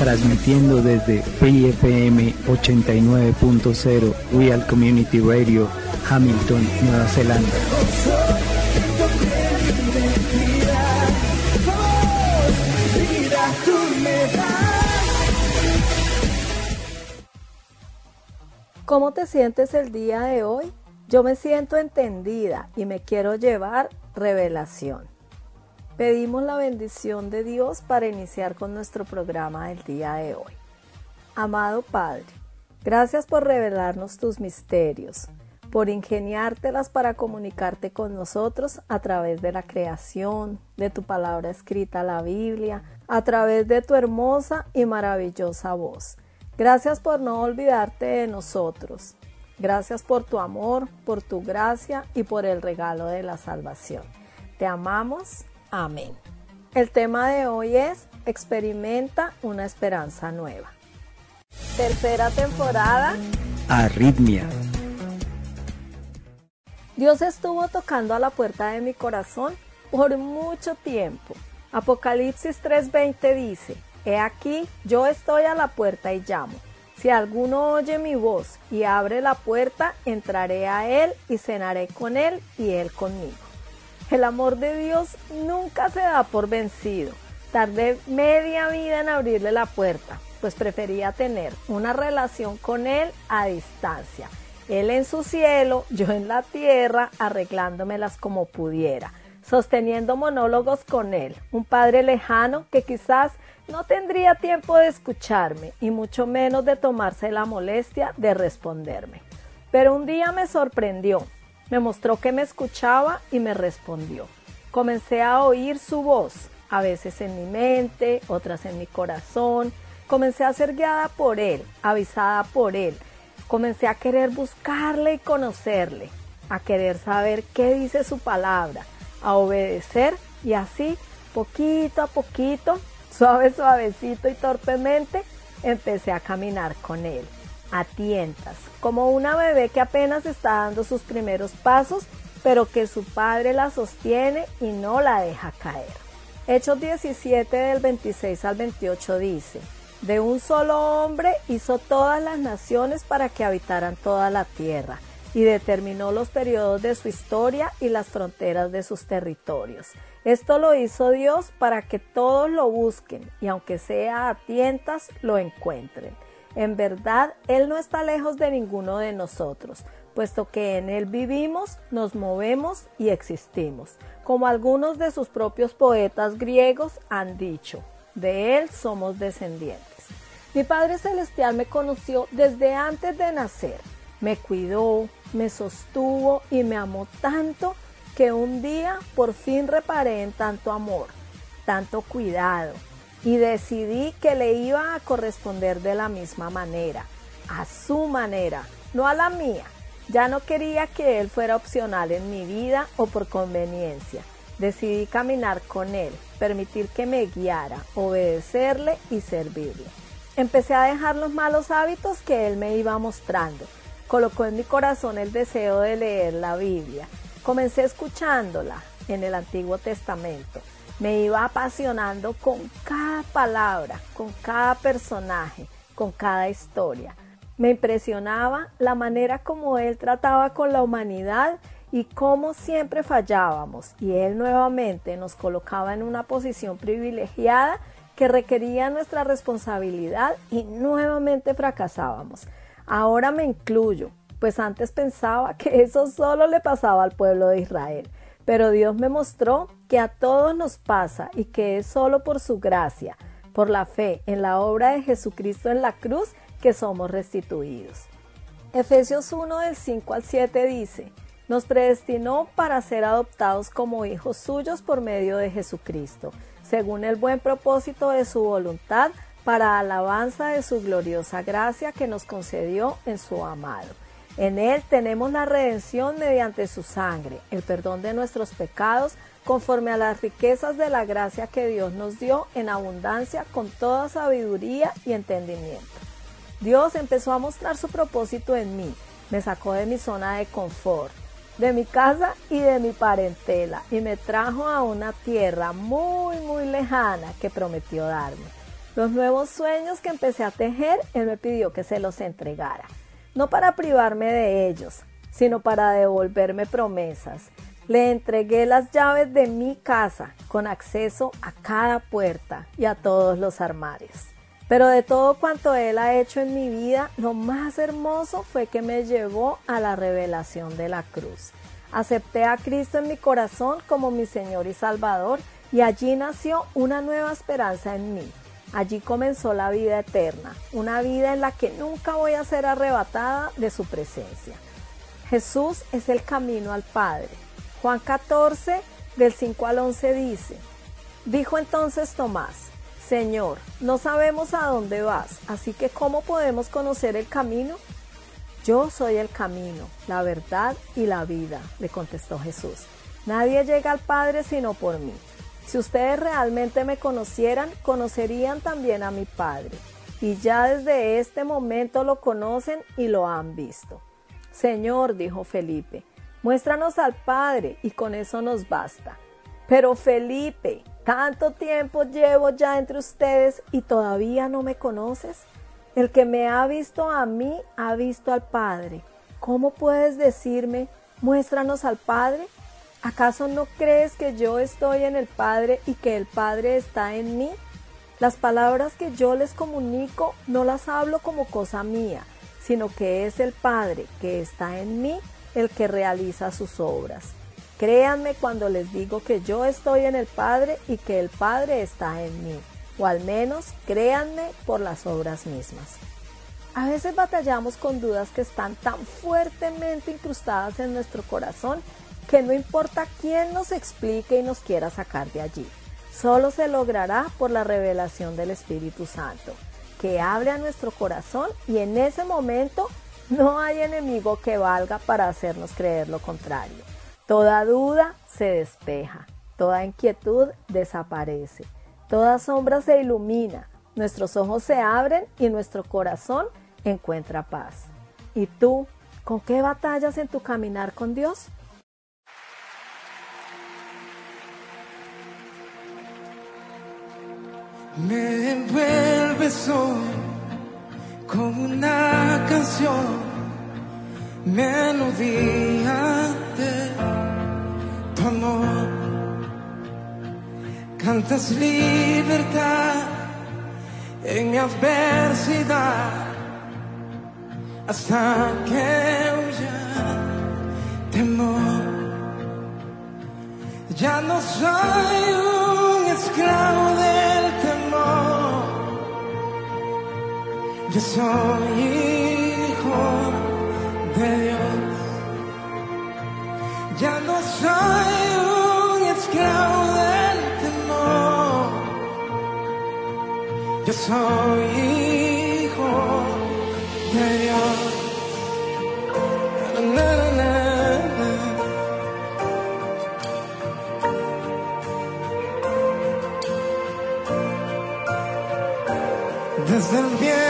transmitiendo desde FM 89.0 Real Community Radio, Hamilton, Nueva Zelanda. ¿Cómo te sientes el día de hoy? Yo me siento entendida y me quiero llevar revelación. Pedimos la bendición de Dios para iniciar con nuestro programa del día de hoy. Amado Padre, gracias por revelarnos tus misterios, por ingeniártelas para comunicarte con nosotros a través de la creación, de tu palabra escrita, la Biblia, a través de tu hermosa y maravillosa voz. Gracias por no olvidarte de nosotros. Gracias por tu amor, por tu gracia y por el regalo de la salvación. Te amamos. Amén. El tema de hoy es Experimenta una esperanza nueva. Tercera temporada. Arritmia. Dios estuvo tocando a la puerta de mi corazón por mucho tiempo. Apocalipsis 3:20 dice, He aquí, yo estoy a la puerta y llamo. Si alguno oye mi voz y abre la puerta, entraré a él y cenaré con él y él conmigo. El amor de Dios nunca se da por vencido. Tardé media vida en abrirle la puerta, pues prefería tener una relación con él a distancia. Él en su cielo, yo en la tierra, arreglándomelas como pudiera, sosteniendo monólogos con él, un padre lejano que quizás no tendría tiempo de escucharme y mucho menos de tomarse la molestia de responderme. Pero un día me sorprendió, me mostró que me escuchaba y me respondió. Comencé a oír su voz, a veces en mi mente, otras en mi corazón. Comencé a ser guiada por él, avisada por él. Comencé a querer buscarle y conocerle, a querer saber qué dice su palabra, a obedecer y así, poquito a poquito, suave, suavecito y torpemente, empecé a caminar con él, a tientas, como una bebé que apenas está dando sus primeros pasos, pero que su padre la sostiene y no la deja caer. Hechos 17 del 26 al 28 dice, de un solo hombre hizo todas las naciones para que habitaran toda la tierra y determinó los periodos de su historia y las fronteras de sus territorios. Esto lo hizo Dios para que todos lo busquen y aunque sea a tientas, lo encuentren. En verdad, Él no está lejos de ninguno de nosotros, puesto que en Él vivimos, nos movemos y existimos, como algunos de sus propios poetas griegos han dicho, de Él somos descendientes. Mi Padre Celestial me conoció desde antes de nacer, me cuidó, me sostuvo y me amó tanto que un día por fin reparé en tanto amor, tanto cuidado, y decidí que le iba a corresponder de la misma manera, a su manera, no a la mía. Ya no quería que él fuera opcional en mi vida o por conveniencia. Decidí caminar con él, permitir que me guiara, obedecerle y servirle. Empecé a dejar los malos hábitos que Él me iba mostrando. Colocó en mi corazón el deseo de leer la Biblia. Comencé escuchándola en el Antiguo Testamento. Me iba apasionando con cada palabra, con cada personaje, con cada historia. Me impresionaba la manera como Él trataba con la humanidad y cómo siempre fallábamos y Él nuevamente nos colocaba en una posición privilegiada que requería nuestra responsabilidad y nuevamente fracasábamos. Ahora me incluyo, pues antes pensaba que eso solo le pasaba al pueblo de Israel, pero Dios me mostró que a todos nos pasa y que es solo por su gracia, por la fe en la obra de Jesucristo en la cruz, que somos restituidos. Efesios 1 del 5 al 7 dice, nos predestinó para ser adoptados como hijos suyos por medio de Jesucristo, según el buen propósito de su voluntad, para alabanza de su gloriosa gracia que nos concedió en su amado. En él tenemos la redención mediante su sangre, el perdón de nuestros pecados, conforme a las riquezas de la gracia que Dios nos dio en abundancia con toda sabiduría y entendimiento. Dios empezó a mostrar su propósito en mí, me sacó de mi zona de confort, de mi casa y de mi parentela y me trajo a una tierra muy muy lejana que prometió darme. Los nuevos sueños que empecé a tejer, Él me pidió que se los entregara, no para privarme de ellos, sino para devolverme promesas. Le entregué las llaves de mi casa con acceso a cada puerta y a todos los armarios. Pero de todo cuanto Él ha hecho en mi vida, lo más hermoso fue que me llevó a la revelación de la cruz. Acepté a Cristo en mi corazón como mi Señor y Salvador y allí nació una nueva esperanza en mí. Allí comenzó la vida eterna, una vida en la que nunca voy a ser arrebatada de su presencia. Jesús es el camino al Padre. Juan 14, del 5 al 11 dice, dijo entonces Tomás, Señor, no sabemos a dónde vas, así que ¿cómo podemos conocer el camino? Yo soy el camino, la verdad y la vida, le contestó Jesús. Nadie llega al Padre sino por mí. Si ustedes realmente me conocieran, conocerían también a mi Padre. Y ya desde este momento lo conocen y lo han visto. Señor, dijo Felipe, muéstranos al Padre y con eso nos basta. Pero Felipe, tanto tiempo llevo ya entre ustedes y todavía no me conoces. El que me ha visto a mí ha visto al Padre. ¿Cómo puedes decirme, muéstranos al Padre? ¿Acaso no crees que yo estoy en el Padre y que el Padre está en mí? Las palabras que yo les comunico no las hablo como cosa mía, sino que es el Padre que está en mí el que realiza sus obras. Créanme cuando les digo que yo estoy en el Padre y que el Padre está en mí, o al menos créanme por las obras mismas. A veces batallamos con dudas que están tan fuertemente incrustadas en nuestro corazón que no importa quién nos explique y nos quiera sacar de allí, solo se logrará por la revelación del Espíritu Santo, que abre a nuestro corazón y en ese momento no hay enemigo que valga para hacernos creer lo contrario. Toda duda se despeja, toda inquietud desaparece, toda sombra se ilumina, nuestros ojos se abren y nuestro corazón encuentra paz. ¿Y tú, con qué batallas en tu caminar con Dios? Me envuelves hoy con una canción, melodía de amor. Cantas libertad en mi adversidad hasta que huya temor. Ya no soy un esclavo del Yo soy hijo de Dios. Ya no soy un esclavo del temor. Yo soy hijo de Dios. Desde el bien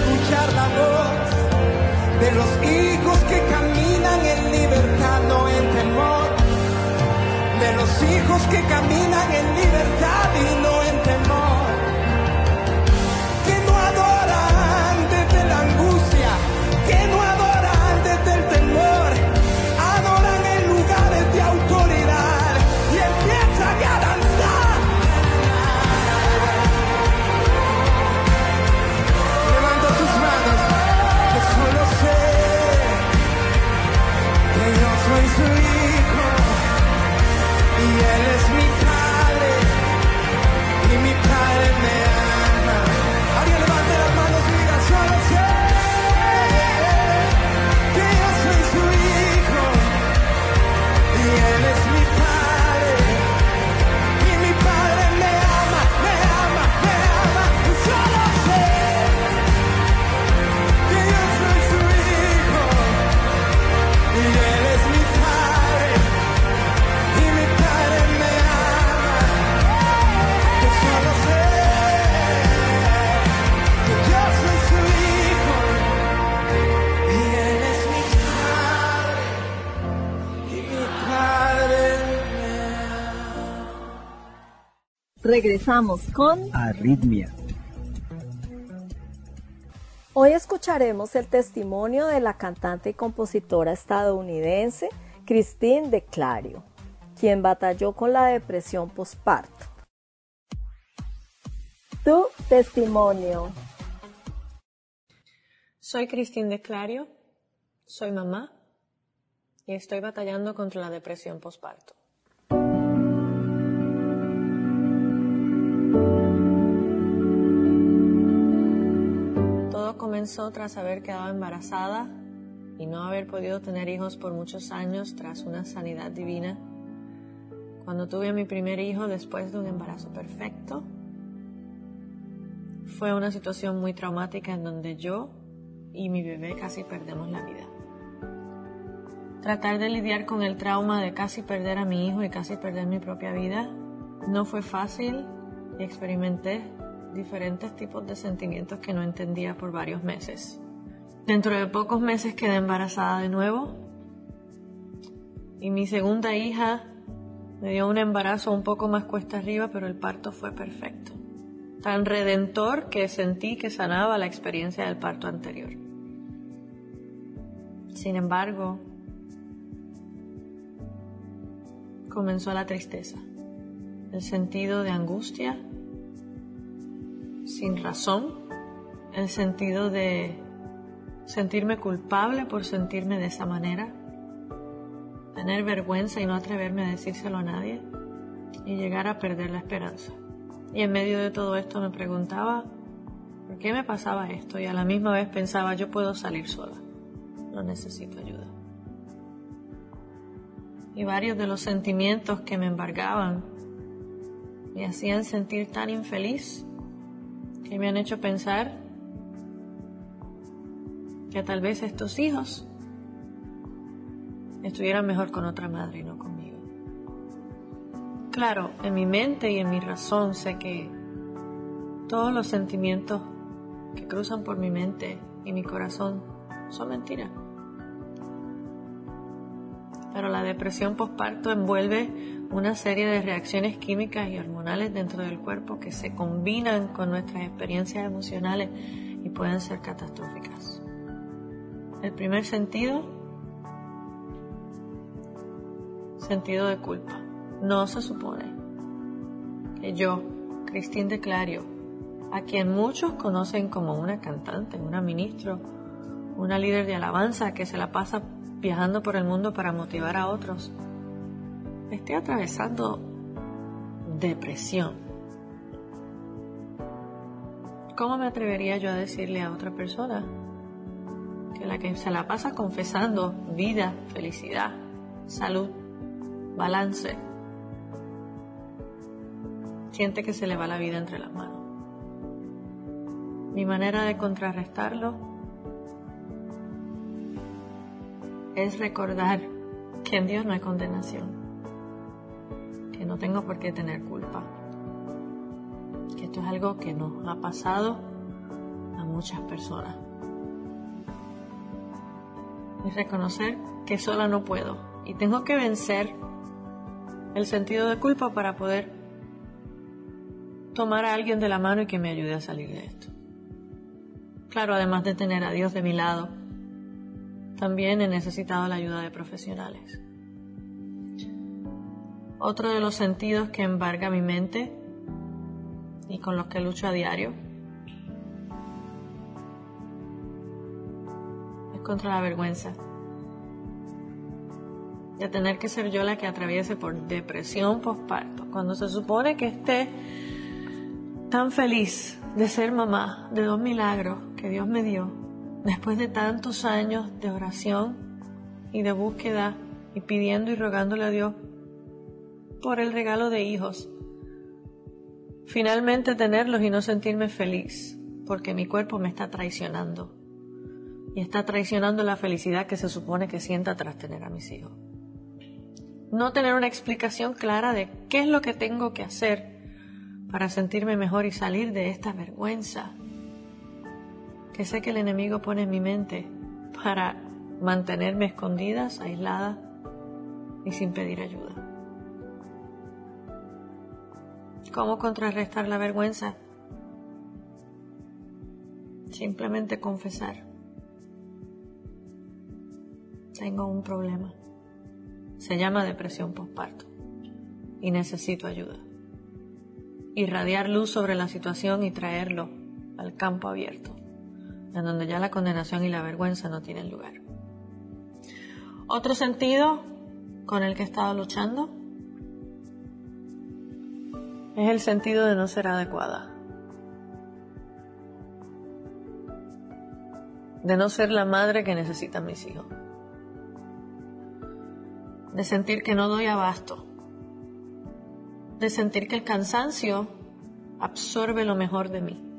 escuchar la voz de los hijos que caminan en libertad, no en temor. De los hijos que caminan en libertad y no Regresamos con Arritmia. Hoy escucharemos el testimonio de la cantante y compositora estadounidense Christine de Clario, quien batalló con la depresión postparto. Tu testimonio. Soy Christine de Clario, soy mamá y estoy batallando contra la depresión postparto. Tras haber quedado embarazada y no haber podido tener hijos por muchos años tras una sanidad divina. Cuando tuve a mi primer hijo después de un embarazo perfecto, fue una situación muy traumática en donde yo y mi bebé casi perdemos la vida. Tratar de lidiar con el trauma de casi perder a mi hijo y casi perder mi propia vida no fue fácil y experimenté diferentes tipos de sentimientos que no entendía por varios meses. Dentro de pocos meses quedé embarazada de nuevo y mi segunda hija me dio un embarazo un poco más cuesta arriba, pero el parto fue perfecto. Tan redentor que sentí que sanaba la experiencia del parto anterior. Sin embargo, comenzó la tristeza, el sentido de angustia sin razón, el sentido de sentirme culpable por sentirme de esa manera, tener vergüenza y no atreverme a decírselo a nadie y llegar a perder la esperanza. Y en medio de todo esto me preguntaba, ¿por qué me pasaba esto? Y a la misma vez pensaba, yo puedo salir sola, no necesito ayuda. Y varios de los sentimientos que me embargaban me hacían sentir tan infeliz que me han hecho pensar que tal vez estos hijos estuvieran mejor con otra madre y no conmigo. Claro, en mi mente y en mi razón sé que todos los sentimientos que cruzan por mi mente y mi corazón son mentiras. Pero la depresión postparto envuelve una serie de reacciones químicas y hormonales dentro del cuerpo que se combinan con nuestras experiencias emocionales y pueden ser catastróficas. El primer sentido, sentido de culpa. No se supone que yo, Cristín de Clario, a quien muchos conocen como una cantante, una ministro, una líder de alabanza que se la pasa viajando por el mundo para motivar a otros, esté atravesando depresión, ¿cómo me atrevería yo a decirle a otra persona que la que se la pasa confesando vida, felicidad, salud, balance, siente que se le va la vida entre las manos? Mi manera de contrarrestarlo es recordar que en Dios no hay condenación que no tengo por qué tener culpa. Que esto es algo que nos ha pasado a muchas personas. Y reconocer que sola no puedo y tengo que vencer el sentido de culpa para poder tomar a alguien de la mano y que me ayude a salir de esto. Claro, además de tener a Dios de mi lado, también he necesitado la ayuda de profesionales. Otro de los sentidos que embarga mi mente y con los que lucho a diario es contra la vergüenza. de tener que ser yo la que atraviese por depresión postparto, cuando se supone que esté tan feliz de ser mamá de dos milagros que Dios me dio, después de tantos años de oración y de búsqueda y pidiendo y rogándole a Dios por el regalo de hijos, finalmente tenerlos y no sentirme feliz, porque mi cuerpo me está traicionando. Y está traicionando la felicidad que se supone que sienta tras tener a mis hijos. No tener una explicación clara de qué es lo que tengo que hacer para sentirme mejor y salir de esta vergüenza que sé que el enemigo pone en mi mente para mantenerme escondidas, aislada y sin pedir ayuda. ¿Cómo contrarrestar la vergüenza? Simplemente confesar. Tengo un problema. Se llama depresión postparto y necesito ayuda. Irradiar luz sobre la situación y traerlo al campo abierto, en donde ya la condenación y la vergüenza no tienen lugar. Otro sentido con el que he estado luchando es el sentido de no ser adecuada, de no ser la madre que necesitan mis hijos. De sentir que no doy abasto, de sentir que el cansancio absorbe lo mejor de mí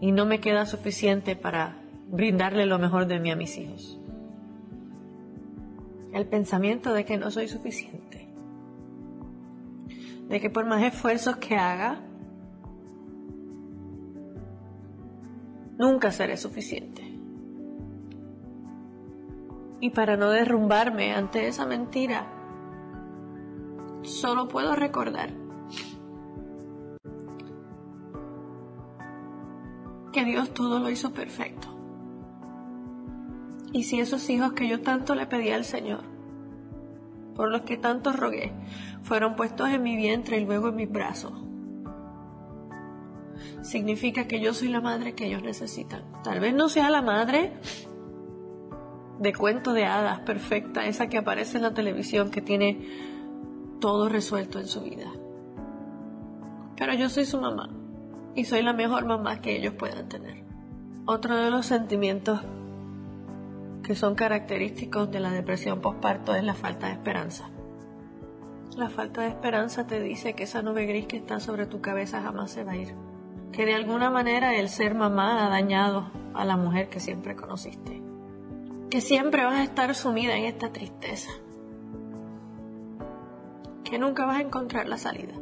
y no me queda suficiente para brindarle lo mejor de mí a mis hijos. El pensamiento de que no soy suficiente, de que por más esfuerzos que haga, nunca seré suficiente. Y para no derrumbarme ante esa mentira, solo puedo recordar Dios todo lo hizo perfecto. Y si esos hijos que yo tanto le pedí al Señor, por los que tanto rogué, fueron puestos en mi vientre y luego en mis brazos, significa que yo soy la madre que ellos necesitan. Tal vez no sea la madre de cuento de hadas perfecta, esa que aparece en la televisión que tiene todo resuelto en su vida. Pero yo soy su mamá y soy la mejor mamá que ellos puedan tener. Otro de los sentimientos que son característicos de la depresión postparto es la falta de esperanza. La falta de esperanza te dice que esa nube gris que está sobre tu cabeza jamás se va a ir. Que de alguna manera el ser mamá ha dañado a la mujer que siempre conociste que siempre vas a estar sumida en esta tristeza, que nunca vas a encontrar la salida,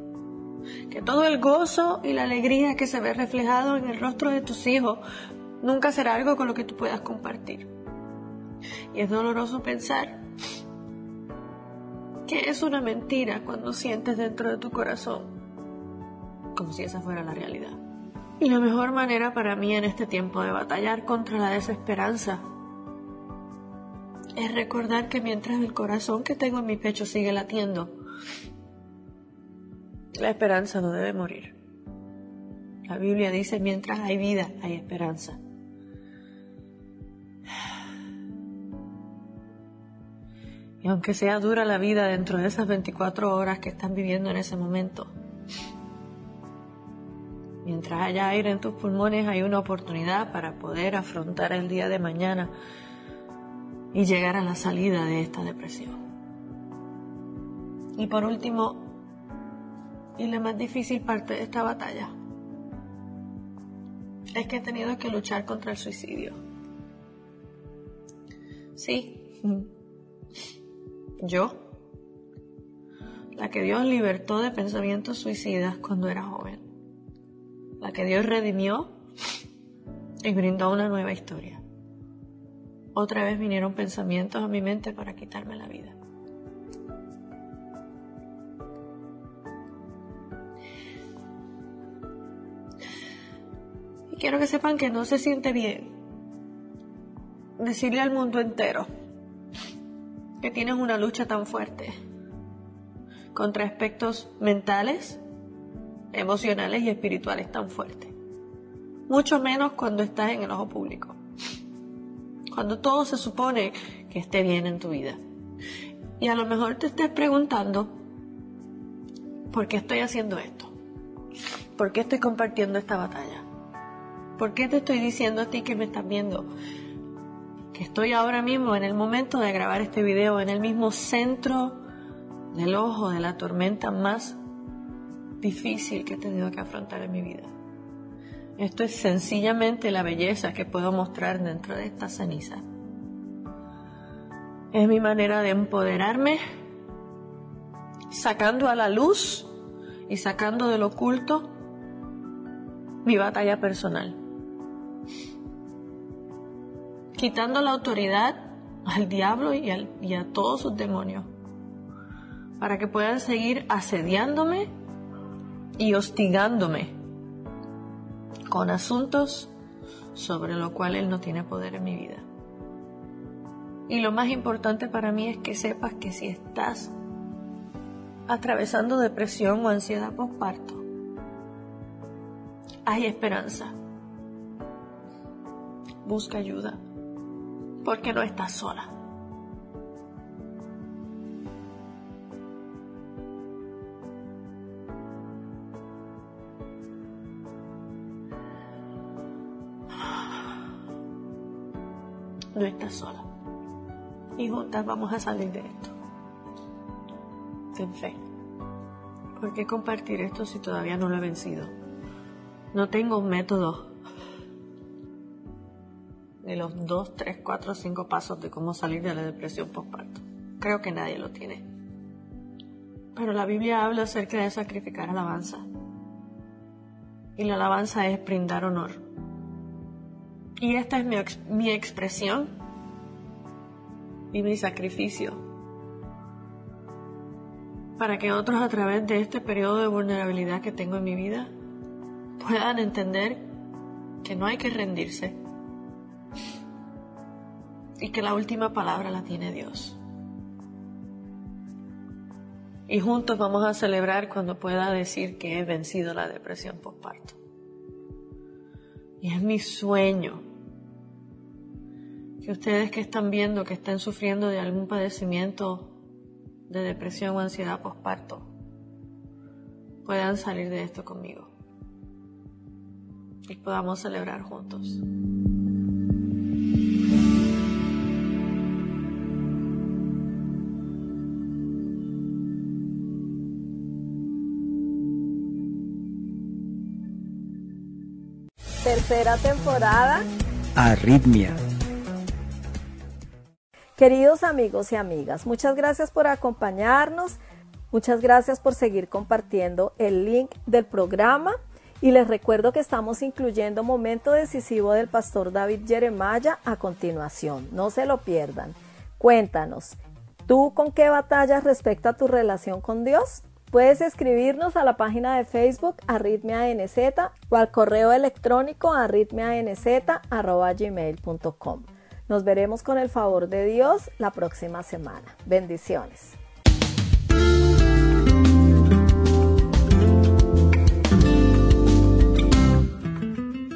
que todo el gozo y la alegría que se ve reflejado en el rostro de tus hijos nunca será algo con lo que tú puedas compartir. Y es doloroso pensar que es una mentira cuando sientes dentro de tu corazón como si esa fuera la realidad. Y la mejor manera para mí en este tiempo de batallar contra la desesperanza es recordar que mientras el corazón que tengo en mi pecho sigue latiendo, la esperanza no debe morir. La Biblia dice, mientras hay vida, hay esperanza. Y aunque sea dura la vida dentro de esas 24 horas que están viviendo en ese momento, mientras haya aire en tus pulmones hay una oportunidad para poder afrontar el día de mañana y llegar a la salida de esta depresión. Y por último, y la más difícil parte de esta batalla, es que he tenido que luchar contra el suicidio. Sí, yo, la que Dios libertó de pensamientos suicidas cuando era joven, la que Dios redimió y brindó una nueva historia otra vez vinieron pensamientos a mi mente para quitarme la vida. Quiero que sepan que no se siente bien decirle al mundo entero que tienes una lucha tan fuerte contra aspectos mentales, emocionales y espirituales tan fuertes. Mucho menos cuando estás en el ojo público cuando todo se supone que esté bien en tu vida. Y a lo mejor te estés preguntando, ¿por qué estoy haciendo esto? ¿Por qué estoy compartiendo esta batalla? ¿Por qué te estoy diciendo a ti que me estás viendo? Que estoy ahora mismo en el momento de grabar este video, en el mismo centro del ojo de la tormenta más difícil que he tenido que afrontar en mi vida. Esto es sencillamente la belleza que puedo mostrar dentro de esta ceniza. Es mi manera de empoderarme, sacando a la luz y sacando del oculto mi batalla personal. Quitando la autoridad al diablo y, a todos sus demonios para que puedan seguir asediándome y hostigándome con asuntos sobre lo cual Él no tiene poder en mi vida. Y lo más importante para mí es que sepas que si estás atravesando depresión o ansiedad postparto, hay esperanza. Busca ayuda, porque no estás sola. no estás sola. Y juntas vamos a salir de esto. Ten fe. ¿Por qué compartir esto si todavía no lo he vencido? No tengo un método de los dos, tres, cuatro, cinco pasos de cómo salir de la depresión postparto. Creo que nadie lo tiene. Pero la Biblia habla acerca de sacrificar alabanza. Y la alabanza es brindar honor. Y esta es mi, mi expresión y mi sacrificio para que otros a través de este periodo de vulnerabilidad que tengo en mi vida puedan entender que no hay que rendirse y que la última palabra la tiene Dios. Y juntos vamos a celebrar cuando pueda decir que he vencido la depresión postparto. Y es mi sueño que ustedes que están viendo que estén sufriendo de algún padecimiento de depresión o ansiedad postparto puedan salir de esto conmigo y podamos celebrar juntos. Tercera temporada. Arritmia Queridos amigos y amigas, muchas gracias por acompañarnos, muchas gracias por seguir compartiendo el link del programa y les recuerdo que estamos incluyendo momento decisivo del pastor David Jeremiah a continuación, no se lo pierdan. Cuéntanos, ¿tú con qué batallas respecto a tu relación con Dios? Puedes escribirnos a la página de Facebook arritmianz o al correo electrónico arritmianz.gmail.com. Nos veremos con el favor de Dios la próxima semana. Bendiciones.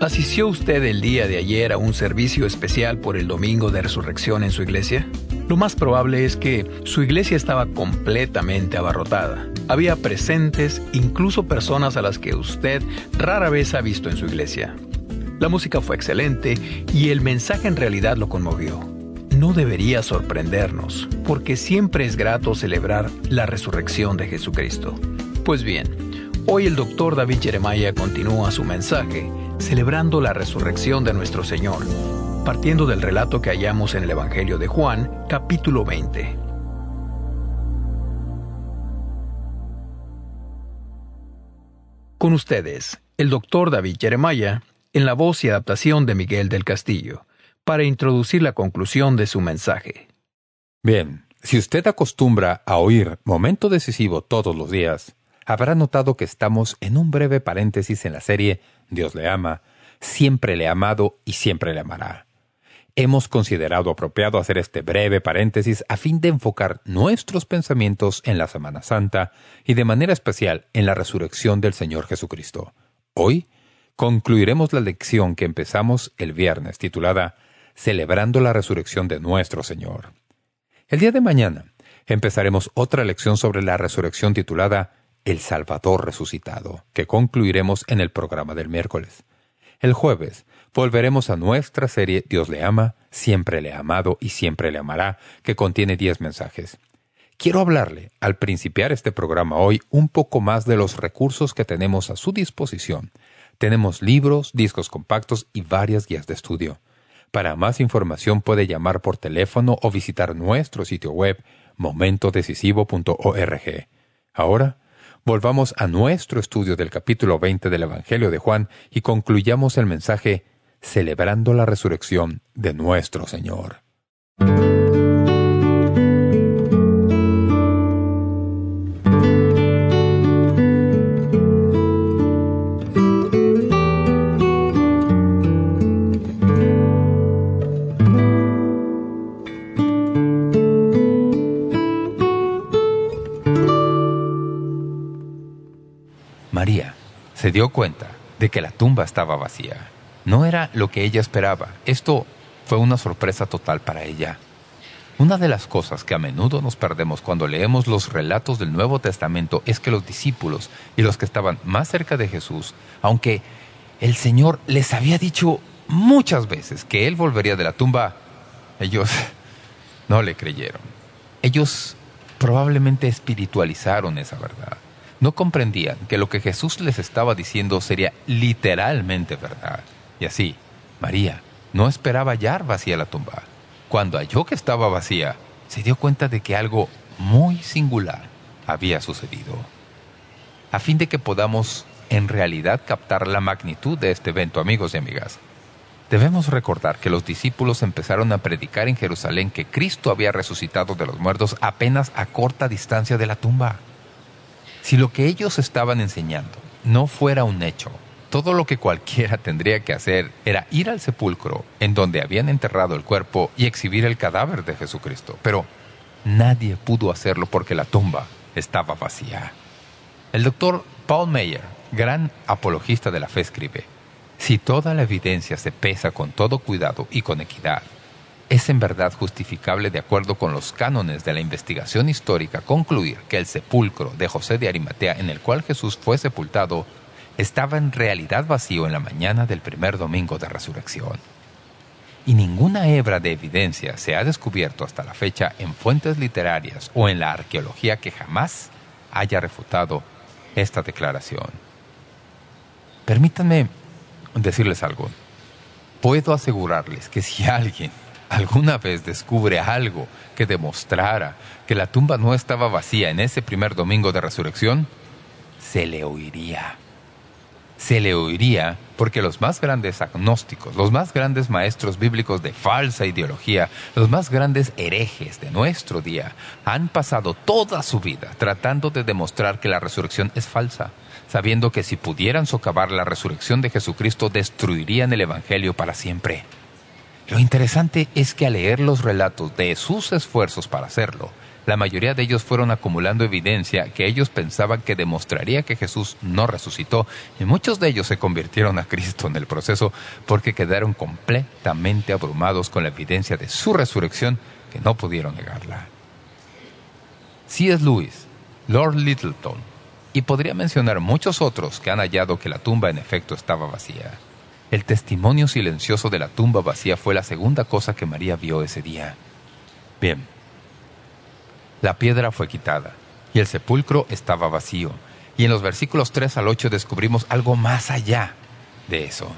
¿Asistió usted el día de ayer a un servicio especial por el Domingo de Resurrección en su iglesia? Lo más probable es que su iglesia estaba completamente abarrotada. Había presentes, incluso personas a las que usted rara vez ha visto en su iglesia. La música fue excelente y el mensaje en realidad lo conmovió. No debería sorprendernos, porque siempre es grato celebrar la resurrección de Jesucristo. Pues bien, hoy el doctor David Jeremiah continúa su mensaje celebrando la resurrección de nuestro Señor, partiendo del relato que hallamos en el Evangelio de Juan, capítulo 20. Con ustedes, el doctor David Jeremiah, en la voz y adaptación de Miguel del Castillo, para introducir la conclusión de su mensaje. Bien, si usted acostumbra a oír Momento Decisivo todos los días, habrá notado que estamos en un breve paréntesis en la serie Dios le ama, siempre le ha amado y siempre le amará. Hemos considerado apropiado hacer este breve paréntesis a fin de enfocar nuestros pensamientos en la Semana Santa y de manera especial en la resurrección del Señor Jesucristo. Hoy concluiremos la lección que empezamos el viernes, titulada Celebrando la resurrección de nuestro Señor. El día de mañana Empezaremos otra lección sobre la resurrección titulada El Salvador Resucitado, que concluiremos en el programa del miércoles. El jueves volveremos a nuestra serie Dios le ama, siempre le ha amado y siempre le amará, que contiene diez mensajes. Quiero hablarle, al principiar este programa hoy, un poco más de los recursos que tenemos a su disposición. Tenemos libros, discos compactos y varias guías de estudio. Para más información puede llamar por teléfono o visitar nuestro sitio web momentodecisivo.org. Ahora, volvamos a nuestro estudio del capítulo 20 del Evangelio de Juan y concluyamos el mensaje celebrando la resurrección de nuestro Señor. María se dio cuenta de que la tumba estaba vacía. No era lo que ella esperaba. Esto fue una sorpresa total para ella. Una de las cosas que a menudo nos perdemos cuando leemos los relatos del Nuevo Testamento es que los discípulos y los que estaban más cerca de Jesús, aunque el Señor les había dicho muchas veces que Él volvería de la tumba, ellos no le creyeron. Ellos probablemente espiritualizaron esa verdad. No comprendían que lo que Jesús les estaba diciendo sería literalmente verdad. Y así, María no esperaba hallar vacía la tumba. Cuando halló que estaba vacía, se dio cuenta de que algo muy singular había sucedido. A fin de que podamos en realidad captar la magnitud de este evento, amigos y amigas, debemos recordar que los discípulos empezaron a predicar en Jerusalén que Cristo había resucitado de los muertos apenas a corta distancia de la tumba. Si lo que ellos estaban enseñando no fuera un hecho, todo lo que cualquiera tendría que hacer era ir al sepulcro en donde habían enterrado el cuerpo y exhibir el cadáver de Jesucristo. Pero nadie pudo hacerlo porque la tumba estaba vacía. El doctor Paul Meyer, gran apologista de la fe, escribe, Si toda la evidencia se pesa con todo cuidado y con equidad, es en verdad justificable de acuerdo con los cánones de la investigación histórica concluir que el sepulcro de José de Arimatea en el cual Jesús fue sepultado estaba en realidad vacío en la mañana del primer domingo de resurrección. Y ninguna hebra de evidencia se ha descubierto hasta la fecha en fuentes literarias o en la arqueología que jamás haya refutado esta declaración. Permítanme decirles algo. Puedo asegurarles que si alguien alguna vez descubre algo que demostrara que la tumba no estaba vacía en ese primer domingo de resurrección, se le oiría se le oiría porque los más grandes agnósticos, los más grandes maestros bíblicos de falsa ideología, los más grandes herejes de nuestro día, han pasado toda su vida tratando de demostrar que la resurrección es falsa, sabiendo que si pudieran socavar la resurrección de Jesucristo destruirían el Evangelio para siempre. Lo interesante es que al leer los relatos de sus esfuerzos para hacerlo, la mayoría de ellos fueron acumulando evidencia que ellos pensaban que demostraría que Jesús no resucitó y muchos de ellos se convirtieron a Cristo en el proceso porque quedaron completamente abrumados con la evidencia de su resurrección que no pudieron negarla. C.S. Lewis, Lord Littleton y podría mencionar muchos otros que han hallado que la tumba en efecto estaba vacía. El testimonio silencioso de la tumba vacía fue la segunda cosa que María vio ese día. Bien, la piedra fue quitada, y el sepulcro estaba vacío. Y en los versículos 3 al 8 descubrimos algo más allá de eso.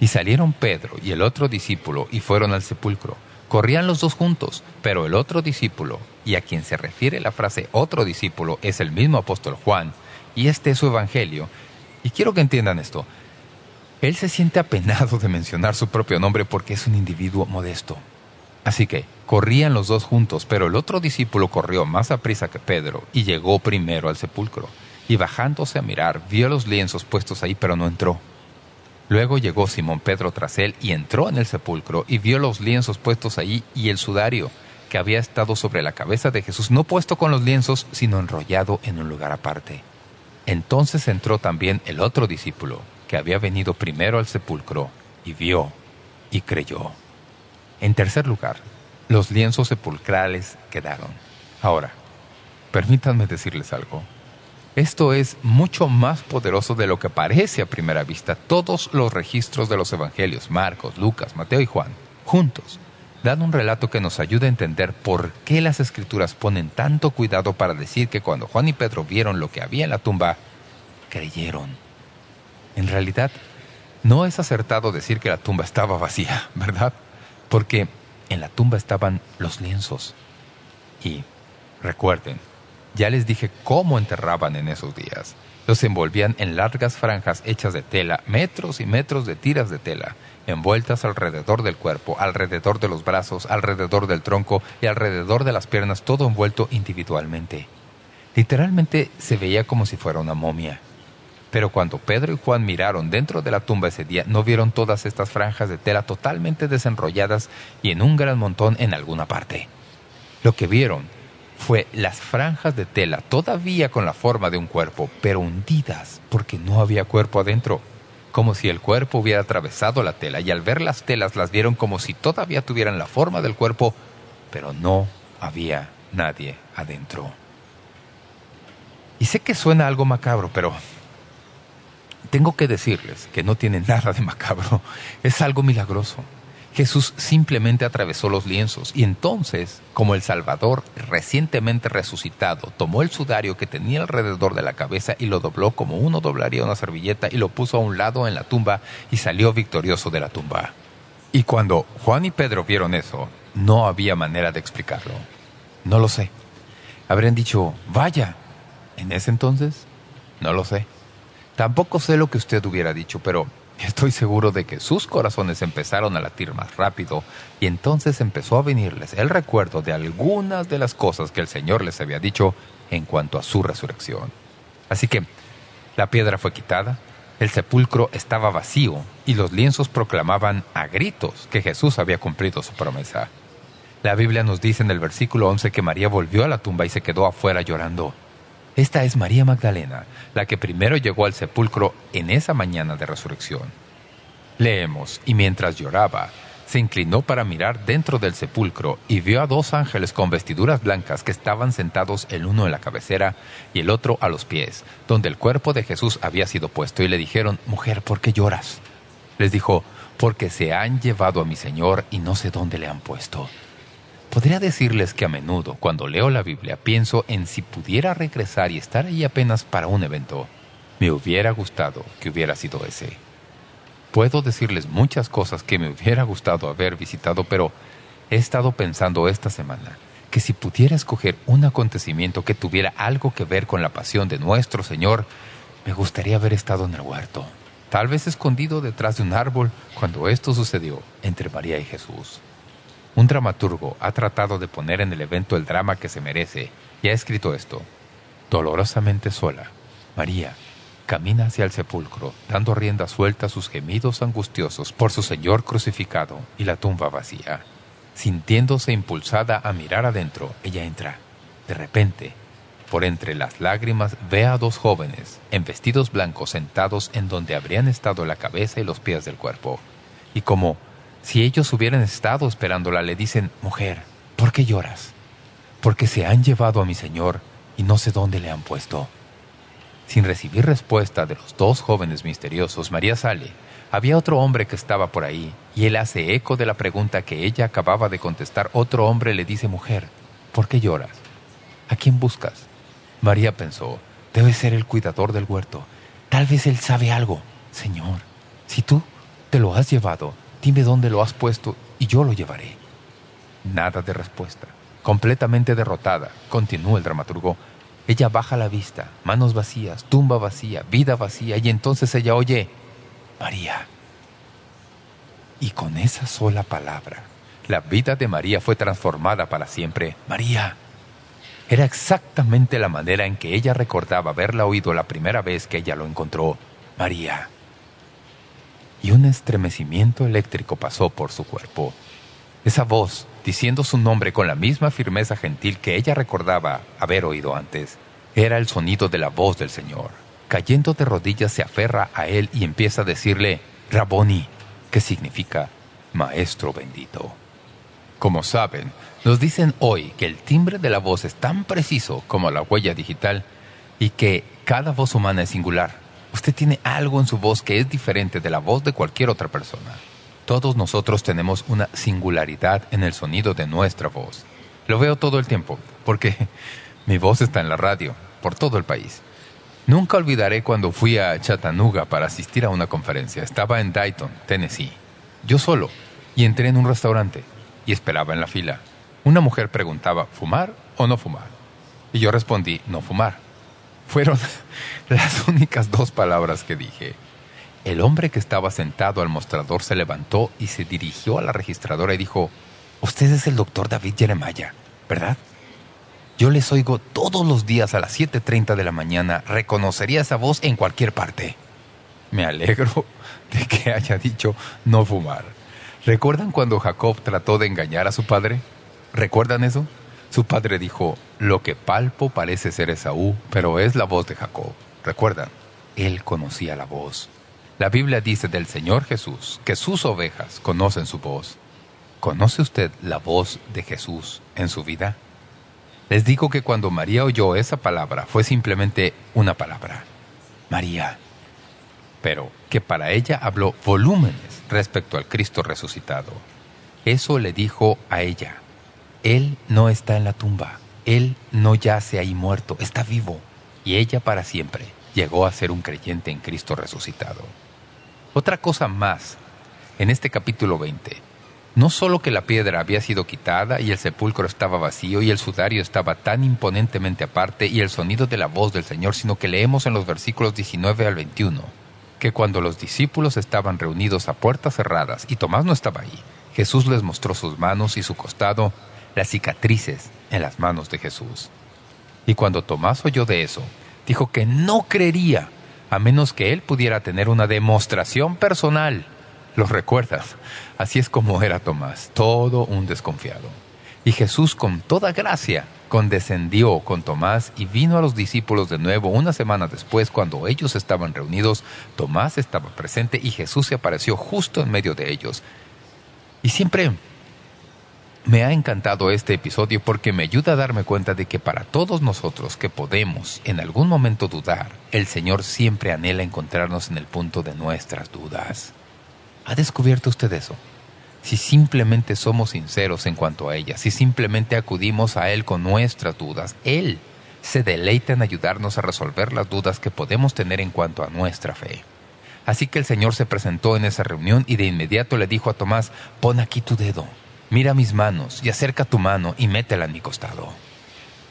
Y salieron Pedro y el otro discípulo y fueron al sepulcro. Corrían los dos juntos, pero el otro discípulo, y a quien se refiere la frase otro discípulo, es el mismo apóstol Juan, y este es su evangelio. Y quiero que entiendan esto. Él se siente apenado de mencionar su propio nombre porque es un individuo modesto. Así que corrían los dos juntos, pero el otro discípulo corrió más a prisa que Pedro y llegó primero al sepulcro. Y bajándose a mirar, vio los lienzos puestos ahí, pero no entró. Luego llegó Simón Pedro tras él y entró en el sepulcro y vio los lienzos puestos ahí y el sudario que había estado sobre la cabeza de Jesús, no puesto con los lienzos, sino enrollado en un lugar aparte. Entonces entró también el otro discípulo, que había venido primero al sepulcro, y vio y creyó. En tercer lugar, los lienzos sepulcrales quedaron. Ahora, permítanme decirles algo. Esto es mucho más poderoso de lo que parece a primera vista. Todos los registros de los evangelios, Marcos, Lucas, Mateo y Juan, juntos, dan un relato que nos ayuda a entender por qué las escrituras ponen tanto cuidado para decir que cuando Juan y Pedro vieron lo que había en la tumba, creyeron. En realidad, no es acertado decir que la tumba estaba vacía, ¿verdad? Porque en la tumba estaban los lienzos. Y recuerden, ya les dije cómo enterraban en esos días. Los envolvían en largas franjas hechas de tela, metros y metros de tiras de tela, envueltas alrededor del cuerpo, alrededor de los brazos, alrededor del tronco y alrededor de las piernas, todo envuelto individualmente. Literalmente se veía como si fuera una momia. Pero cuando Pedro y Juan miraron dentro de la tumba ese día, no vieron todas estas franjas de tela totalmente desenrolladas y en un gran montón en alguna parte. Lo que vieron fue las franjas de tela todavía con la forma de un cuerpo, pero hundidas porque no había cuerpo adentro, como si el cuerpo hubiera atravesado la tela, y al ver las telas las vieron como si todavía tuvieran la forma del cuerpo, pero no había nadie adentro. Y sé que suena algo macabro, pero tengo que decirles que no tiene nada de macabro. Es algo milagroso. Jesús simplemente atravesó los lienzos y entonces, como el Salvador recientemente resucitado, tomó el sudario que tenía alrededor de la cabeza y lo dobló como uno doblaría una servilleta y lo puso a un lado en la tumba y salió victorioso de la tumba. Y cuando Juan y Pedro vieron eso, no había manera de explicarlo. No lo sé. Habrían dicho, vaya. En ese entonces, no lo sé. Tampoco sé lo que usted hubiera dicho, pero estoy seguro de que sus corazones empezaron a latir más rápido y entonces empezó a venirles el recuerdo de algunas de las cosas que el Señor les había dicho en cuanto a su resurrección. Así que la piedra fue quitada, el sepulcro estaba vacío y los lienzos proclamaban a gritos que Jesús había cumplido su promesa. La Biblia nos dice en el versículo 11 que María volvió a la tumba y se quedó afuera llorando. Esta es María Magdalena, la que primero llegó al sepulcro en esa mañana de resurrección. Leemos, y mientras lloraba, se inclinó para mirar dentro del sepulcro y vio a dos ángeles con vestiduras blancas que estaban sentados el uno en la cabecera y el otro a los pies, donde el cuerpo de Jesús había sido puesto, y le dijeron, «Mujer, ¿por qué lloras?» Les dijo, «Porque se han llevado a mi Señor y no sé dónde le han puesto». Podría decirles que a menudo, cuando leo la Biblia, pienso en si pudiera regresar y estar ahí apenas para un evento. Me hubiera gustado que hubiera sido ese. Puedo decirles muchas cosas que me hubiera gustado haber visitado, pero he estado pensando esta semana que si pudiera escoger un acontecimiento que tuviera algo que ver con la pasión de nuestro Señor, me gustaría haber estado en el huerto, tal vez escondido detrás de un árbol cuando esto sucedió entre María y Jesús. Un dramaturgo ha tratado de poner en el evento el drama que se merece y ha escrito esto. Dolorosamente sola, María camina hacia el sepulcro, dando rienda suelta a sus gemidos angustiosos por su Señor crucificado y la tumba vacía. Sintiéndose impulsada a mirar adentro, ella entra. De repente, por entre las lágrimas ve a dos jóvenes, en vestidos blancos sentados en donde habrían estado la cabeza y los pies del cuerpo. Y como si ellos hubieran estado esperándola, le dicen, «Mujer, ¿por qué lloras?» «Porque se han llevado a mi señor y no sé dónde le han puesto». Sin recibir respuesta de los dos jóvenes misteriosos, María sale. Había otro hombre que estaba por ahí, y él hace eco de la pregunta que ella acababa de contestar. Otro hombre le dice, «Mujer, ¿por qué lloras? ¿A quién buscas?» María pensó, «Debe ser el cuidador del huerto. Tal vez él sabe algo. Señor, si tú te lo has llevado, Dime dónde lo has puesto y yo lo llevaré. Nada de respuesta. Completamente derrotada, continúa el dramaturgo. Ella baja la vista, manos vacías, tumba vacía, vida vacía, y entonces ella oye, María. Y con esa sola palabra, la vida de María fue transformada para siempre. María. Era exactamente la manera en que ella recordaba haberla oído la primera vez que ella lo encontró. María y un estremecimiento eléctrico pasó por su cuerpo. Esa voz, diciendo su nombre con la misma firmeza gentil que ella recordaba haber oído antes, era el sonido de la voz del Señor. Cayendo de rodillas se aferra a él y empieza a decirle, Raboni, que significa Maestro bendito. Como saben, nos dicen hoy que el timbre de la voz es tan preciso como la huella digital y que cada voz humana es singular. Usted tiene algo en su voz que es diferente de la voz de cualquier otra persona. Todos nosotros tenemos una singularidad en el sonido de nuestra voz. Lo veo todo el tiempo, porque mi voz está en la radio, por todo el país. Nunca olvidaré cuando fui a Chattanooga para asistir a una conferencia. Estaba en Dayton, Tennessee. Yo solo, y entré en un restaurante, y esperaba en la fila. Una mujer preguntaba, ¿fumar o no fumar? Y yo respondí, no fumar. Fueron las únicas dos palabras que dije. El hombre que estaba sentado al mostrador se levantó y se dirigió a la registradora y dijo, «Usted es el doctor David Jeremiah, ¿verdad? Yo les oigo todos los días a las 7.30 de la mañana. Reconocería esa voz en cualquier parte». Me alegro de que haya dicho no fumar. ¿Recuerdan cuando Jacob trató de engañar a su padre? ¿Recuerdan eso? Su padre dijo, lo que palpo parece ser Esaú, pero es la voz de Jacob. ¿Recuerdan? Él conocía la voz. La Biblia dice del Señor Jesús que sus ovejas conocen su voz. ¿Conoce usted la voz de Jesús en su vida? Les digo que cuando María oyó esa palabra fue simplemente una palabra. María. Pero que para ella habló volúmenes respecto al Cristo resucitado. Eso le dijo a ella. Él no está en la tumba. Él no yace ahí muerto. Está vivo. Y ella para siempre llegó a ser un creyente en Cristo resucitado. Otra cosa más, en este capítulo 20, no solo que la piedra había sido quitada y el sepulcro estaba vacío y el sudario estaba tan imponentemente aparte y el sonido de la voz del Señor, sino que leemos en los versículos 19 al 21 que cuando los discípulos estaban reunidos a puertas cerradas y Tomás no estaba ahí, Jesús les mostró sus manos y su costado, las cicatrices en las manos de Jesús. Y cuando Tomás oyó de eso, dijo que no creería a menos que él pudiera tener una demostración personal. ¿Lo recuerdas? Así es como era Tomás, todo un desconfiado. Y Jesús con toda gracia condescendió con Tomás y vino a los discípulos de nuevo una semana después cuando ellos estaban reunidos. Tomás estaba presente y Jesús se apareció justo en medio de ellos. Y siempre me ha encantado este episodio porque me ayuda a darme cuenta de que para todos nosotros que podemos en algún momento dudar, el Señor siempre anhela encontrarnos en el punto de nuestras dudas. ¿Ha descubierto usted eso? Si simplemente somos sinceros en cuanto a ellas, si simplemente acudimos a Él con nuestras dudas, Él se deleita en ayudarnos a resolver las dudas que podemos tener en cuanto a nuestra fe. Así que el Señor se presentó en esa reunión y de inmediato le dijo a Tomás, pon aquí tu dedo mira mis manos y acerca tu mano y métela en mi costado.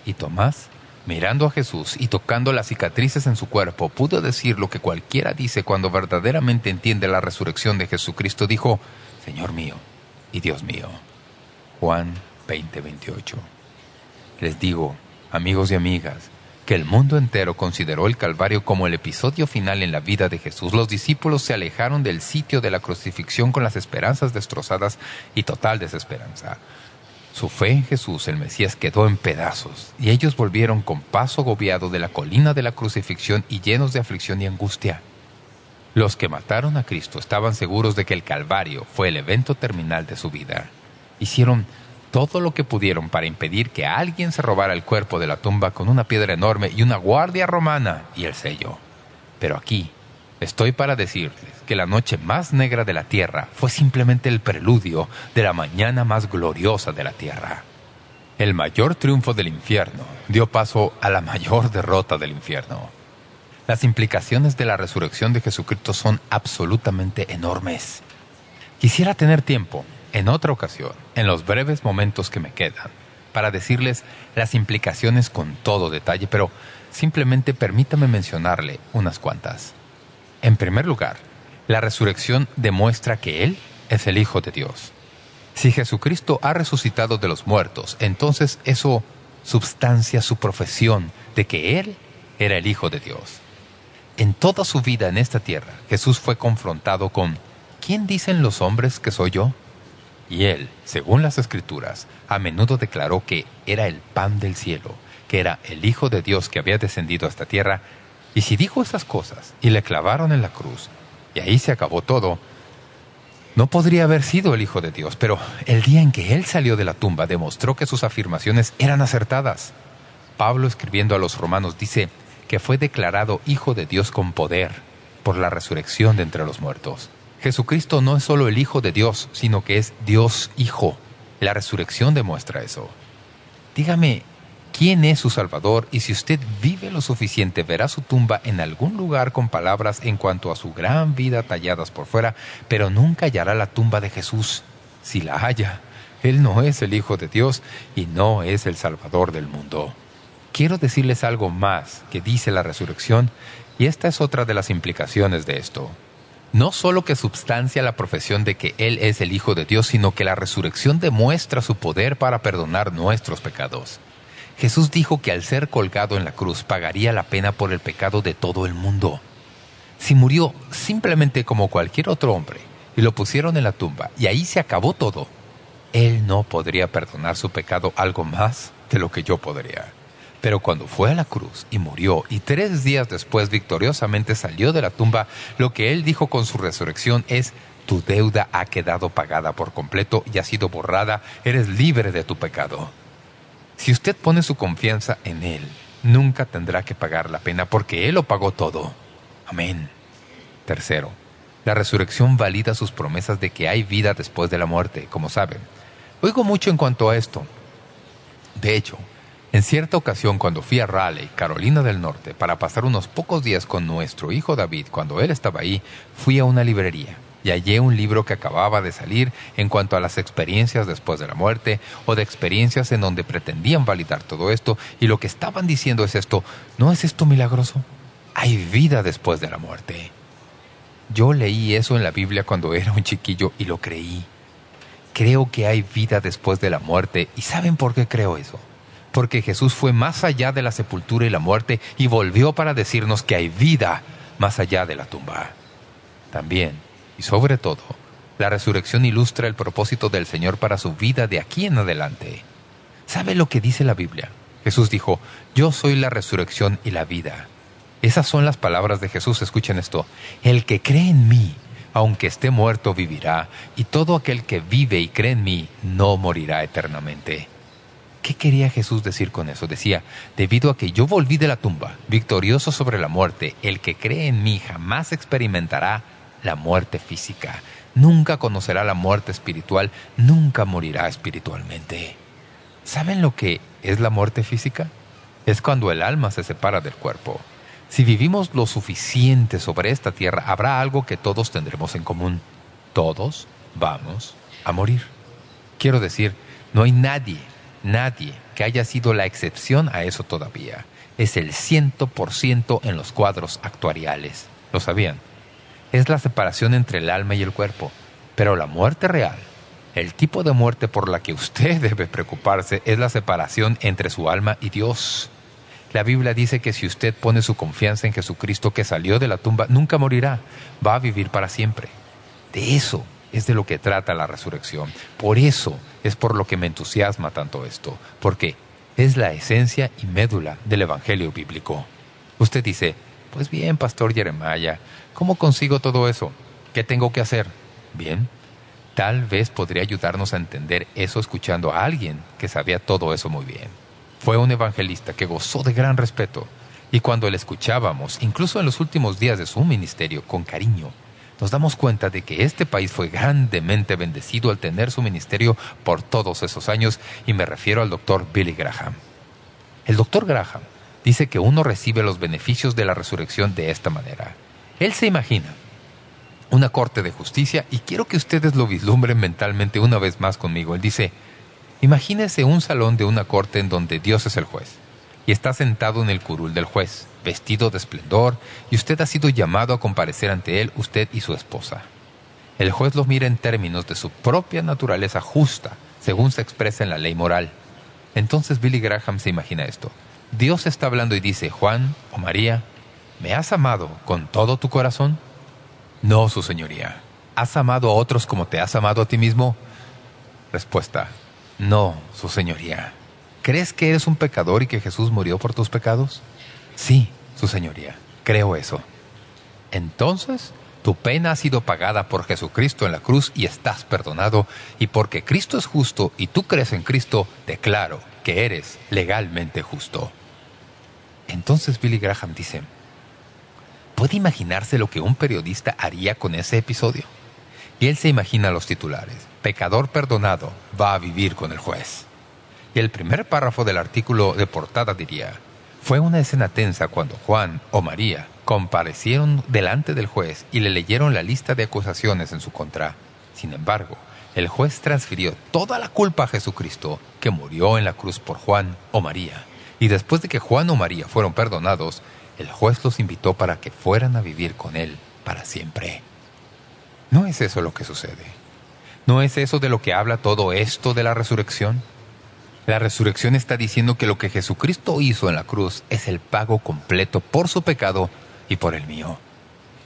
Y Tomás, mirando a Jesús y tocando las cicatrices en su cuerpo, pudo decir lo que cualquiera dice cuando verdaderamente entiende la resurrección de Jesucristo. Dijo, Señor mío y Dios mío. Juan 20:28 Les digo, amigos y amigas, que el mundo entero consideró el Calvario como el episodio final en la vida de Jesús, los discípulos se alejaron del sitio de la crucifixión con las esperanzas destrozadas y total desesperanza. Su fe en Jesús, el Mesías, quedó en pedazos, y ellos volvieron con paso agobiado de la colina de la crucifixión y llenos de aflicción y angustia. Los que mataron a Cristo estaban seguros de que el Calvario fue el evento terminal de su vida. Hicieron todo lo que pudieron para impedir que alguien se robara el cuerpo de la tumba con una piedra enorme y una guardia romana y el sello. Pero aquí estoy para decirles que la noche más negra de la tierra fue simplemente el preludio de la mañana más gloriosa de la tierra. El mayor triunfo del infierno dio paso a la mayor derrota del infierno. Las implicaciones de la resurrección de Jesucristo son absolutamente enormes. Quisiera tener tiempo en otra ocasión, en los breves momentos que me quedan, para decirles las implicaciones con todo detalle, pero simplemente permítame mencionarle unas cuantas. En primer lugar, la resurrección demuestra que Él es el Hijo de Dios. Si Jesucristo ha resucitado de los muertos, entonces eso substancia su profesión de que Él era el Hijo de Dios. En toda su vida en esta tierra, Jesús fue confrontado con ¿Quién dicen los hombres que soy yo? Y él, según las Escrituras, a menudo declaró que era el pan del cielo, que era el Hijo de Dios que había descendido a esta tierra, y si dijo esas cosas y le clavaron en la cruz, y ahí se acabó todo, No podría haber sido el Hijo de Dios, pero el día en que Él salió de la tumba demostró que sus afirmaciones eran acertadas. Pablo, escribiendo a los romanos, dice que fue declarado Hijo de Dios con poder por la resurrección de entre los muertos. Jesucristo no es solo el Hijo de Dios, sino que es Dios Hijo. La resurrección demuestra eso. Dígame, ¿quién es su Salvador? Y si usted vive lo suficiente, verá su tumba en algún lugar con palabras en cuanto a su gran vida talladas por fuera, pero nunca hallará la tumba de Jesús. Si la haya, Él no es el Hijo de Dios y no es el Salvador del mundo. Quiero decirles algo más que dice la resurrección, y esta es otra de las implicaciones de esto. No solo que substancia la profesión de que Él es el Hijo de Dios, sino que la resurrección demuestra su poder para perdonar nuestros pecados. Jesús dijo que al ser colgado en la cruz pagaría la pena por el pecado de todo el mundo. Si murió simplemente como cualquier otro hombre y lo pusieron en la tumba y ahí se acabó todo, Él no podría perdonar su pecado algo más de lo que yo podría. Pero cuando fue a la cruz y murió y tres días después victoriosamente salió de la tumba, lo que él dijo con su resurrección es, tu deuda ha quedado pagada por completo y ha sido borrada, eres libre de tu pecado. Si usted pone su confianza en Él, nunca tendrá que pagar la pena porque Él lo pagó todo. Amén. Tercero, la resurrección valida sus promesas de que hay vida después de la muerte, como saben. Oigo mucho en cuanto a esto. De hecho, en cierta ocasión, cuando fui a Raleigh, Carolina del Norte, para pasar unos pocos días con nuestro hijo David, cuando él estaba ahí, fui a una librería y hallé un libro que acababa de salir en cuanto a las experiencias después de la muerte o de experiencias en donde pretendían validar todo esto y lo que estaban diciendo es esto, ¿no es esto milagroso? Hay vida después de la muerte. Yo leí eso en la Biblia cuando era un chiquillo y lo creí. Creo que hay vida después de la muerte y ¿saben por qué creo eso? Porque Jesús fue más allá de la sepultura y la muerte y volvió para decirnos que hay vida más allá de la tumba. También, y sobre todo, la resurrección ilustra el propósito del Señor para su vida de aquí en adelante. ¿Sabe lo que dice la Biblia? Jesús dijo, yo soy la resurrección y la vida. Esas son las palabras de Jesús, escuchen esto. El que cree en mí, aunque esté muerto, vivirá, y todo aquel que vive y cree en mí, no morirá eternamente. ¿Qué quería Jesús decir con eso? Decía, debido a que yo volví de la tumba, victorioso sobre la muerte, el que cree en mí jamás experimentará la muerte física, nunca conocerá la muerte espiritual, nunca morirá espiritualmente. ¿Saben lo que es la muerte física? Es cuando el alma se separa del cuerpo. Si vivimos lo suficiente sobre esta tierra, habrá algo que todos tendremos en común. Todos vamos a morir. Quiero decir, no hay nadie Nadie que haya sido la excepción a eso todavía. Es el ciento por ciento en los cuadros actuariales. ¿Lo sabían? Es la separación entre el alma y el cuerpo. Pero la muerte real, el tipo de muerte por la que usted debe preocuparse es la separación entre su alma y Dios. La Biblia dice que si usted pone su confianza en Jesucristo que salió de la tumba, nunca morirá, va a vivir para siempre. De eso es de lo que trata la resurrección. Por eso es por lo que me entusiasma tanto esto, porque es la esencia y médula del Evangelio bíblico. Usted dice, pues bien, Pastor Jeremiah, ¿cómo consigo todo eso? ¿Qué tengo que hacer? Bien, tal vez podría ayudarnos a entender eso escuchando a alguien que sabía todo eso muy bien. Fue un evangelista que gozó de gran respeto, y cuando le escuchábamos, incluso en los últimos días de su ministerio, con cariño, nos damos cuenta de que este país fue grandemente bendecido al tener su ministerio por todos esos años y me refiero al doctor Billy Graham. El doctor Graham dice que uno recibe los beneficios de la resurrección de esta manera. Él se imagina una corte de justicia y quiero que ustedes lo vislumbren mentalmente una vez más conmigo. Él dice, imagínese un salón de una corte en donde Dios es el juez y está sentado en el curul del juez vestido de esplendor, y usted ha sido llamado a comparecer ante él, usted y su esposa. El juez lo mira en términos de su propia naturaleza justa, según se expresa en la ley moral. Entonces Billy Graham se imagina esto. Dios está hablando y dice, Juan o María, ¿me has amado con todo tu corazón? No, su señoría. ¿Has amado a otros como te has amado a ti mismo? Respuesta, no, su señoría. ¿Crees que eres un pecador y que Jesús murió por tus pecados? Sí, su señoría, creo eso. Entonces, Tu pena ha sido pagada por Jesucristo en la cruz y estás perdonado. Y porque Cristo es justo y tú crees en Cristo, declaro que eres legalmente justo. Entonces Billy Graham dice, ¿puede imaginarse lo que un periodista haría con ese episodio? Y él se imagina los titulares. Pecador perdonado va a vivir con el juez. El primer párrafo del artículo de portada diría, fue una escena tensa cuando Juan o María comparecieron delante del juez y le leyeron la lista de acusaciones en su contra. Sin embargo, el juez transfirió toda la culpa a Jesucristo, que murió en la cruz por Juan o María. Y después de que Juan o María fueron perdonados, el juez los invitó para que fueran a vivir con él para siempre. ¿No es eso lo que sucede? ¿No es eso de lo que habla todo esto de la resurrección? La resurrección está diciendo que lo que Jesucristo hizo en la cruz es el pago completo por su pecado y por el mío.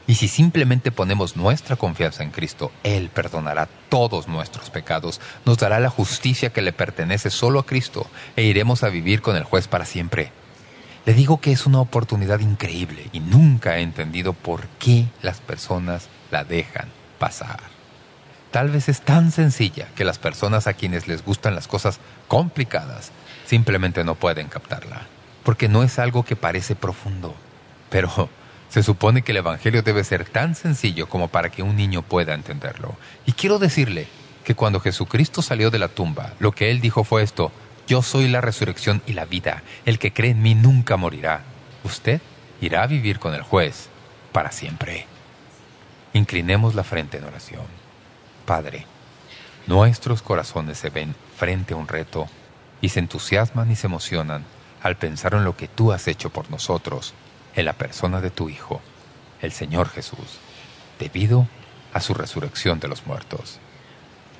Y si simplemente ponemos nuestra confianza en Cristo, Él perdonará todos nuestros pecados, nos dará la justicia que le pertenece solo a Cristo e iremos a vivir con el juez para siempre. Le digo que es una oportunidad increíble y nunca he entendido por qué las personas la dejan pasar. Tal vez es tan sencilla que las personas a quienes les gustan las cosas complicadas simplemente no pueden captarla, porque no es algo que parece profundo. Pero se supone que el Evangelio debe ser tan sencillo como para que un niño pueda entenderlo. Y quiero decirle que cuando Jesucristo salió de la tumba, lo que Él dijo fue esto, Yo soy la resurrección y la vida, el que cree en mí nunca morirá. Usted irá a vivir con el juez para siempre. Inclinemos la frente en oración. Padre, nuestros corazones se ven frente a un reto y se entusiasman y se emocionan al pensar en lo que tú has hecho por nosotros en la persona de tu Hijo, el Señor Jesús, debido a su resurrección de los muertos.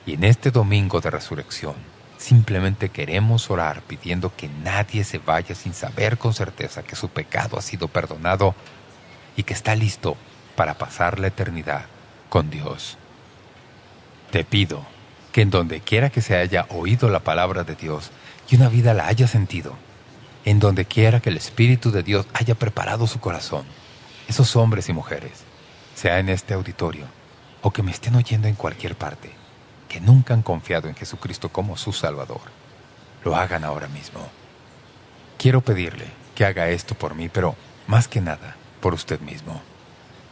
Y en este domingo de resurrección, simplemente queremos orar pidiendo que nadie se vaya sin saber con certeza que su pecado ha sido perdonado y que está listo para pasar la eternidad con Dios. Te pido que en donde quiera que se haya oído la palabra de Dios y una vida la haya sentido, en donde quiera que el Espíritu de Dios haya preparado su corazón, esos hombres y mujeres, sea en este auditorio o que me estén oyendo en cualquier parte, que nunca han confiado en Jesucristo como su Salvador, lo hagan ahora mismo. Quiero pedirle que haga esto por mí, pero más que nada, por usted mismo.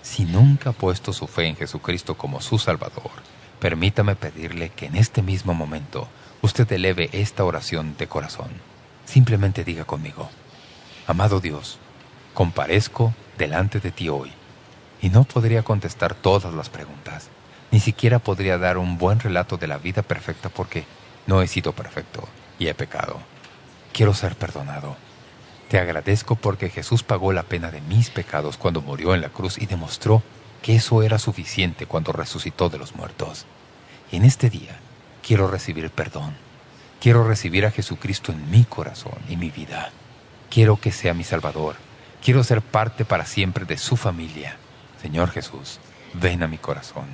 Si nunca ha puesto su fe en Jesucristo como su Salvador, permítame pedirle que en este mismo momento usted eleve esta oración de corazón. Simplemente diga conmigo, Amado Dios, comparezco delante de ti hoy y no podría contestar todas las preguntas. Ni siquiera podría dar un buen relato de la vida perfecta porque no he sido perfecto y he pecado. Quiero ser perdonado. Te agradezco porque Jesús pagó la pena de mis pecados cuando murió en la cruz y demostró que eso era suficiente cuando resucitó de los muertos. Y en este día quiero recibir perdón. Quiero recibir a Jesucristo en mi corazón y mi vida. Quiero que sea mi Salvador. Quiero ser parte para siempre de su familia. Señor Jesús, ven a mi corazón.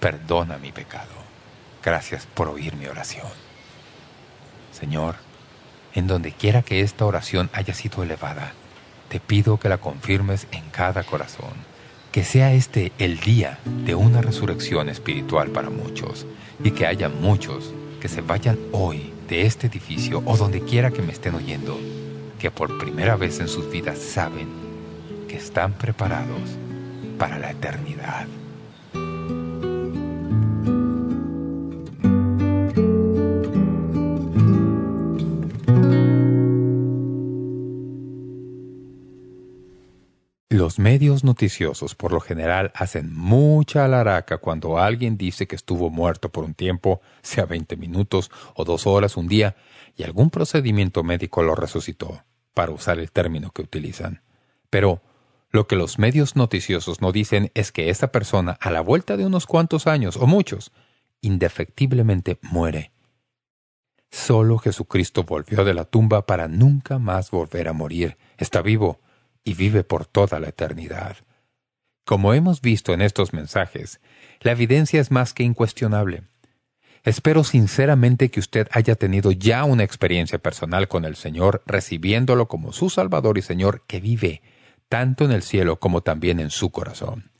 Perdona mi pecado. Gracias por oír mi oración. Señor, en donde quiera que esta oración haya sido elevada, te pido que la confirmes en cada corazón, que sea este el día de una resurrección espiritual para muchos y que haya muchos que se vayan hoy de este edificio o donde quiera que me estén oyendo, que por primera vez en sus vidas saben que están preparados para la eternidad. Los medios noticiosos por lo general hacen mucha alaraca cuando alguien dice que estuvo muerto por un tiempo, sea 20 minutos o dos horas un día, y algún procedimiento médico lo resucitó, para usar el término que utilizan. Pero lo que los medios noticiosos no dicen es que esa persona, a la vuelta de unos cuantos años o muchos, indefectiblemente muere. Solo Jesucristo volvió de la tumba para nunca más volver a morir. Está vivo y vive por toda la eternidad. Como hemos visto en estos mensajes, la evidencia es más que incuestionable. Espero sinceramente que usted haya tenido ya una experiencia personal con el Señor, recibiéndolo como su Salvador y Señor que vive, tanto en el cielo como también en su corazón.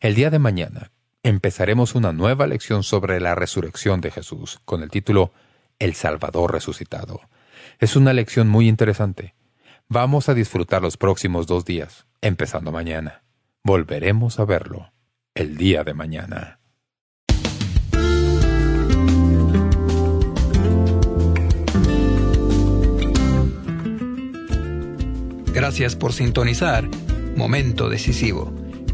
El día de mañana empezaremos una nueva lección sobre la resurrección de Jesús, con el título El Salvador resucitado. Es una lección muy interesante. Vamos a disfrutar los próximos dos días, empezando mañana. Volveremos a verlo el día de mañana. Gracias por sintonizar Momento Decisivo.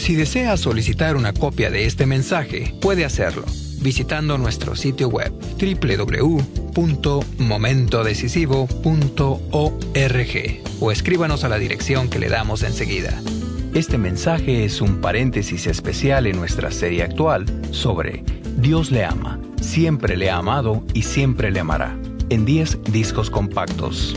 Si desea solicitar una copia de este mensaje, puede hacerlo visitando nuestro sitio web www.momentodecisivo.org o escríbanos a la dirección que le damos enseguida. Este mensaje es un paréntesis especial en nuestra serie actual sobre Dios le ama, siempre le ha amado y siempre le amará, en 10 discos compactos.